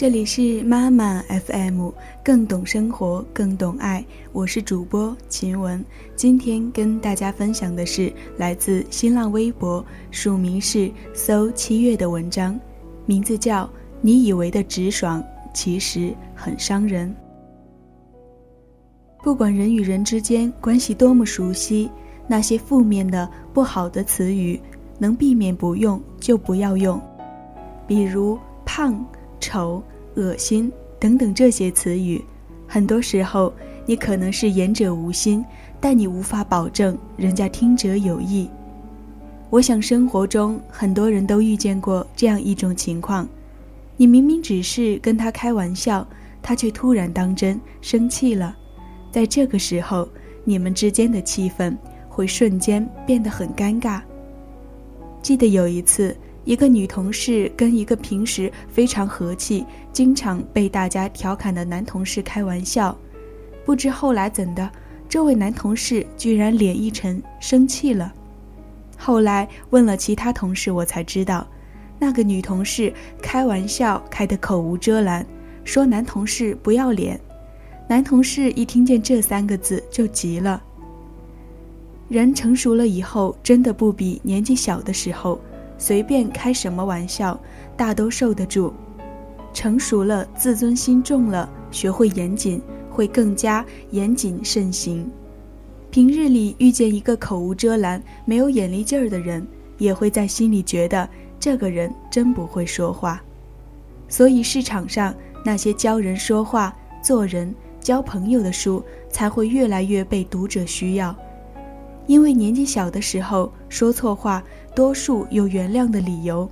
这里是妈妈 FM，更懂生活，更懂爱。我是主播秦雯，今天跟大家分享的是来自新浪微博，署名是搜七月的文章，名字叫《你以为的直爽，其实很伤人》。不管人与人之间关系多么熟悉，那些负面的、不好的词语，能避免不用就不要用，比如胖。丑、恶心等等这些词语，很多时候你可能是言者无心，但你无法保证人家听者有意。我想生活中很多人都遇见过这样一种情况：你明明只是跟他开玩笑，他却突然当真生气了。在这个时候，你们之间的气氛会瞬间变得很尴尬。记得有一次。一个女同事跟一个平时非常和气、经常被大家调侃的男同事开玩笑，不知后来怎的，这位男同事居然脸一沉，生气了。后来问了其他同事，我才知道，那个女同事开玩笑开得口无遮拦，说男同事不要脸。男同事一听见这三个字就急了。人成熟了以后，真的不比年纪小的时候。随便开什么玩笑，大都受得住。成熟了，自尊心重了，学会严谨，会更加严谨慎行。平日里遇见一个口无遮拦、没有眼力劲儿的人，也会在心里觉得这个人真不会说话。所以市场上那些教人说话、做人、交朋友的书，才会越来越被读者需要。因为年纪小的时候说错话，多数有原谅的理由，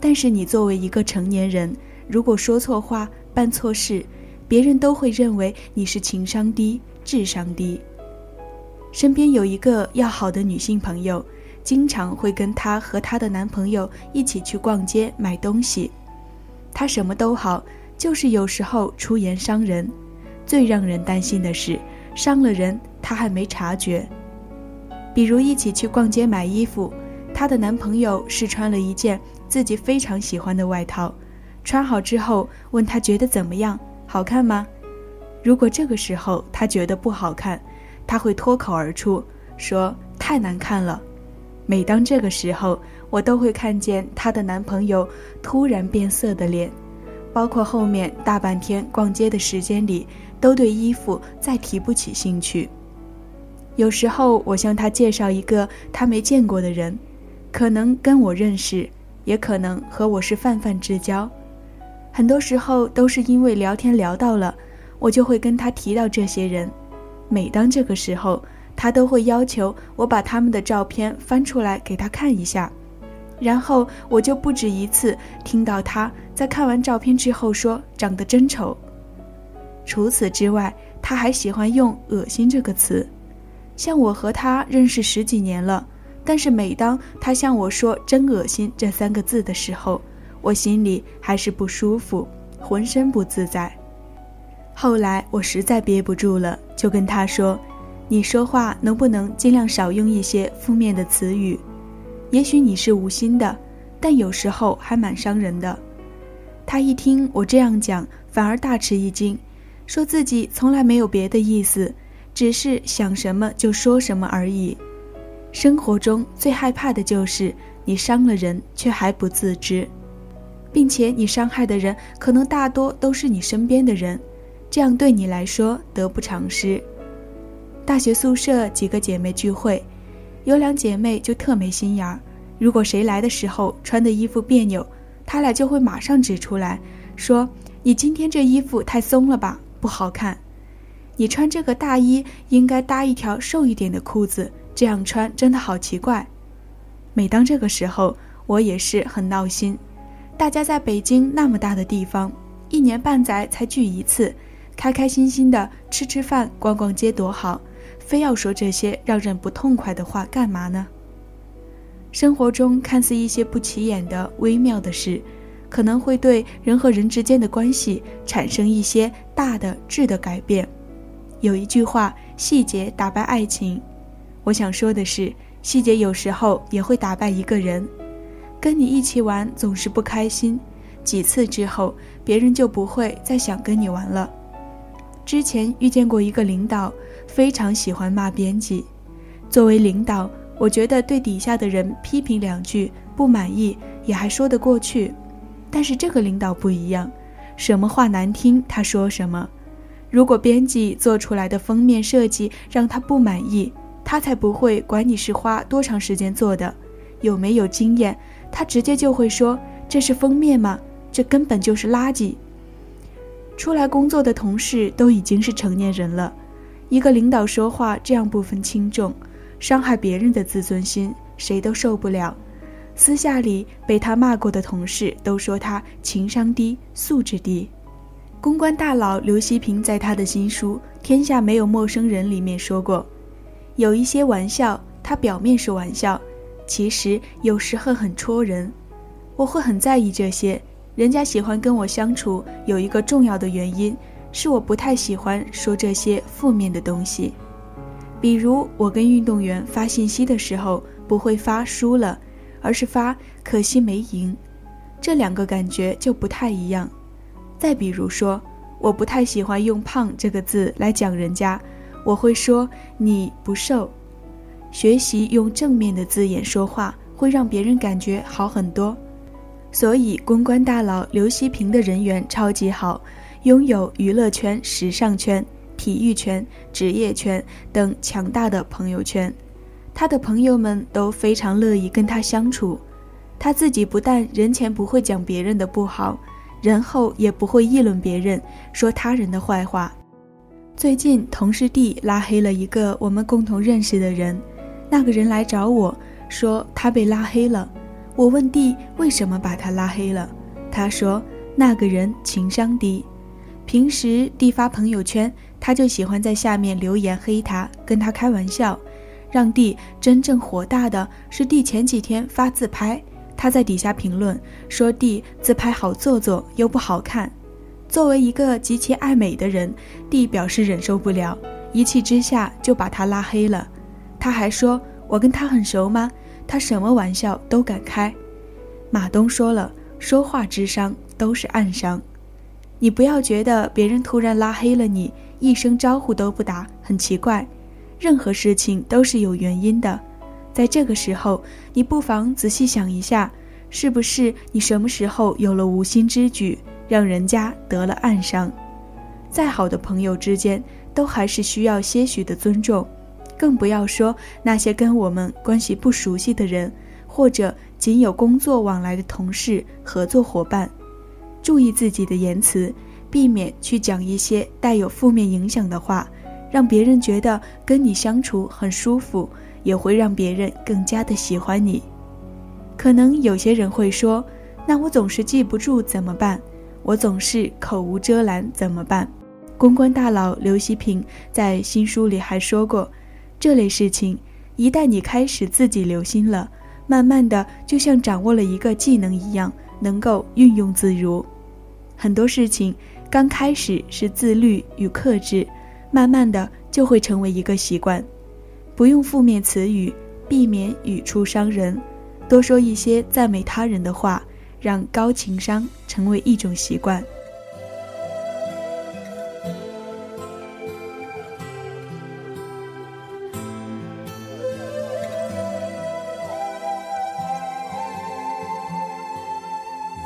但是你作为一个成年人，如果说错话、办错事，别人都会认为你是情商低、智商低。身边有一个要好的女性朋友，经常会跟她和她的男朋友一起去逛街买东西，她什么都好，就是有时候出言伤人。最让人担心的是，伤了人，她还没察觉。比如一起去逛街买衣服，她的男朋友试穿了一件自己非常喜欢的外套，穿好之后问她觉得怎么样，好看吗？如果这个时候她觉得不好看，她会脱口而出说太难看了。每当这个时候，我都会看见她的男朋友突然变色的脸，包括后面大半天逛街的时间里，都对衣服再提不起兴趣。有时候我向他介绍一个他没见过的人，可能跟我认识，也可能和我是泛泛之交。很多时候都是因为聊天聊到了，我就会跟他提到这些人。每当这个时候，他都会要求我把他们的照片翻出来给他看一下，然后我就不止一次听到他在看完照片之后说长得真丑。除此之外，他还喜欢用“恶心”这个词。像我和他认识十几年了，但是每当他向我说“真恶心”这三个字的时候，我心里还是不舒服，浑身不自在。后来我实在憋不住了，就跟他说：“你说话能不能尽量少用一些负面的词语？也许你是无心的，但有时候还蛮伤人的。”他一听我这样讲，反而大吃一惊，说自己从来没有别的意思。只是想什么就说什么而已。生活中最害怕的就是你伤了人却还不自知，并且你伤害的人可能大多都是你身边的人，这样对你来说得不偿失。大学宿舍几个姐妹聚会，有两姐妹就特没心眼儿。如果谁来的时候穿的衣服别扭，她俩就会马上指出来，说：“你今天这衣服太松了吧，不好看。”你穿这个大衣应该搭一条瘦一点的裤子，这样穿真的好奇怪。每当这个时候，我也是很闹心。大家在北京那么大的地方，一年半载才聚一次，开开心心的吃吃饭、逛逛街多好，非要说这些让人不痛快的话干嘛呢？生活中看似一些不起眼的微妙的事，可能会对人和人之间的关系产生一些大的质的改变。有一句话，细节打败爱情。我想说的是，细节有时候也会打败一个人。跟你一起玩总是不开心，几次之后，别人就不会再想跟你玩了。之前遇见过一个领导，非常喜欢骂编辑。作为领导，我觉得对底下的人批评两句不满意也还说得过去，但是这个领导不一样，什么话难听他说什么。如果编辑做出来的封面设计让他不满意，他才不会管你是花多长时间做的，有没有经验，他直接就会说这是封面吗？这根本就是垃圾。出来工作的同事都已经是成年人了，一个领导说话这样不分轻重，伤害别人的自尊心，谁都受不了。私下里被他骂过的同事都说他情商低、素质低。公关大佬刘希平在他的新书《天下没有陌生人》里面说过，有一些玩笑，他表面是玩笑，其实有时候很戳人。我会很在意这些，人家喜欢跟我相处，有一个重要的原因是我不太喜欢说这些负面的东西。比如我跟运动员发信息的时候，不会发输了，而是发可惜没赢，这两个感觉就不太一样。再比如说，我不太喜欢用“胖”这个字来讲人家，我会说你不瘦。学习用正面的字眼说话，会让别人感觉好很多。所以，公关大佬刘希平的人缘超级好，拥有娱乐圈、时尚圈、体育圈、职业圈等强大的朋友圈，他的朋友们都非常乐意跟他相处。他自己不但人前不会讲别人的不好。然后也不会议论别人，说他人的坏话。最近同事 D 拉黑了一个我们共同认识的人，那个人来找我说他被拉黑了。我问 D 为什么把他拉黑了，他说那个人情商低，平时 D 发朋友圈，他就喜欢在下面留言黑他，跟他开玩笑。让 D 真正火大的是 D 前几天发自拍。他在底下评论说：“弟自拍好做作又不好看。”作为一个极其爱美的人，弟表示忍受不了，一气之下就把他拉黑了。他还说：“我跟他很熟吗？他什么玩笑都敢开。”马东说了：“说话之伤都是暗伤。”你不要觉得别人突然拉黑了你，一声招呼都不打很奇怪，任何事情都是有原因的。在这个时候，你不妨仔细想一下，是不是你什么时候有了无心之举，让人家得了暗伤？再好的朋友之间，都还是需要些许的尊重，更不要说那些跟我们关系不熟悉的人，或者仅有工作往来的同事、合作伙伴。注意自己的言辞，避免去讲一些带有负面影响的话，让别人觉得跟你相处很舒服。也会让别人更加的喜欢你。可能有些人会说：“那我总是记不住怎么办？我总是口无遮拦怎么办？”公关大佬刘希平在新书里还说过，这类事情一旦你开始自己留心了，慢慢的就像掌握了一个技能一样，能够运用自如。很多事情刚开始是自律与克制，慢慢的就会成为一个习惯。不用负面词语，避免语出伤人，多说一些赞美他人的话，让高情商成为一种习惯。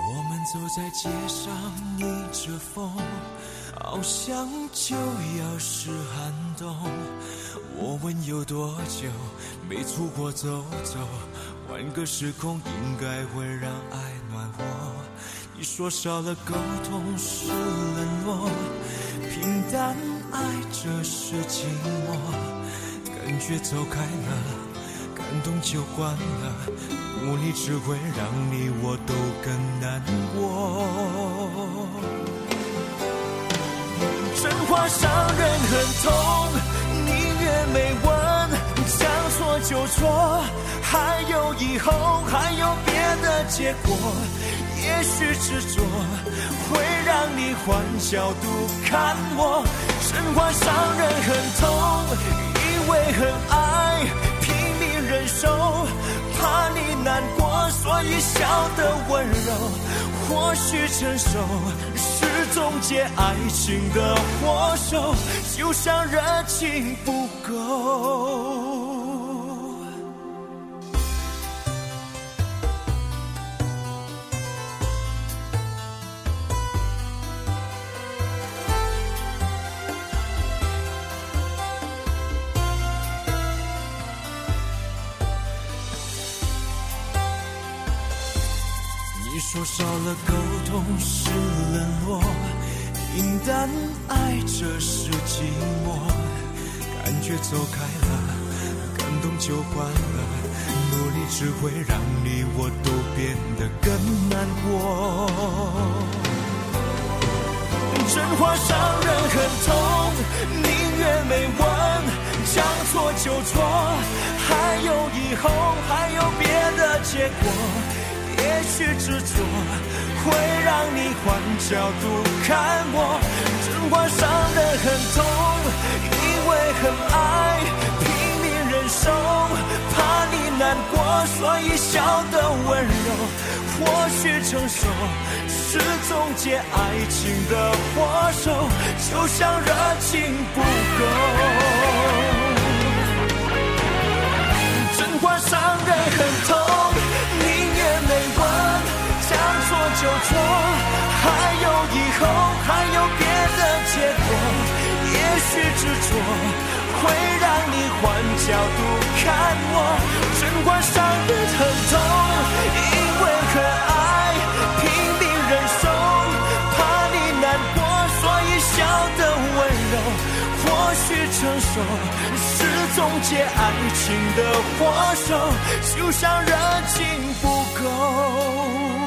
我们走在街上，逆着风，好像就要是寒冬。我问有多久没出国走走，换个时空应该会让爱。你说少了沟通是冷落，平淡爱着是寂寞，感觉走开了，感动就关了，无力只会让你我都更难过。真话伤人很痛。宁愿没问，将错就错，还有以后，还有别的结果。也许执着会让你换角度看我，真话伤人很痛，以为很爱，拼命忍受，怕你难过，所以笑得温柔。或许成熟是终结爱情的祸首，就像热情不够。说少了沟通是冷落，平淡爱着是寂寞，感觉走开了，感动就关了，努力只会让你我都变得更难过。真话伤人很痛，宁愿没问，将错就错，还有以后，还有别的结果。也许执着会让你换角度看我，真话伤人很痛，因为很爱，拼命忍受，怕你难过，所以笑得温柔。或许成熟是终结爱情的祸首，就像热情不够，真话伤人很痛。说会让你换角度看我。真话伤的很痛，因为很爱，拼命忍受，怕你难过，所以笑得温柔。或许成熟是终结爱情的祸首，就像热情不够。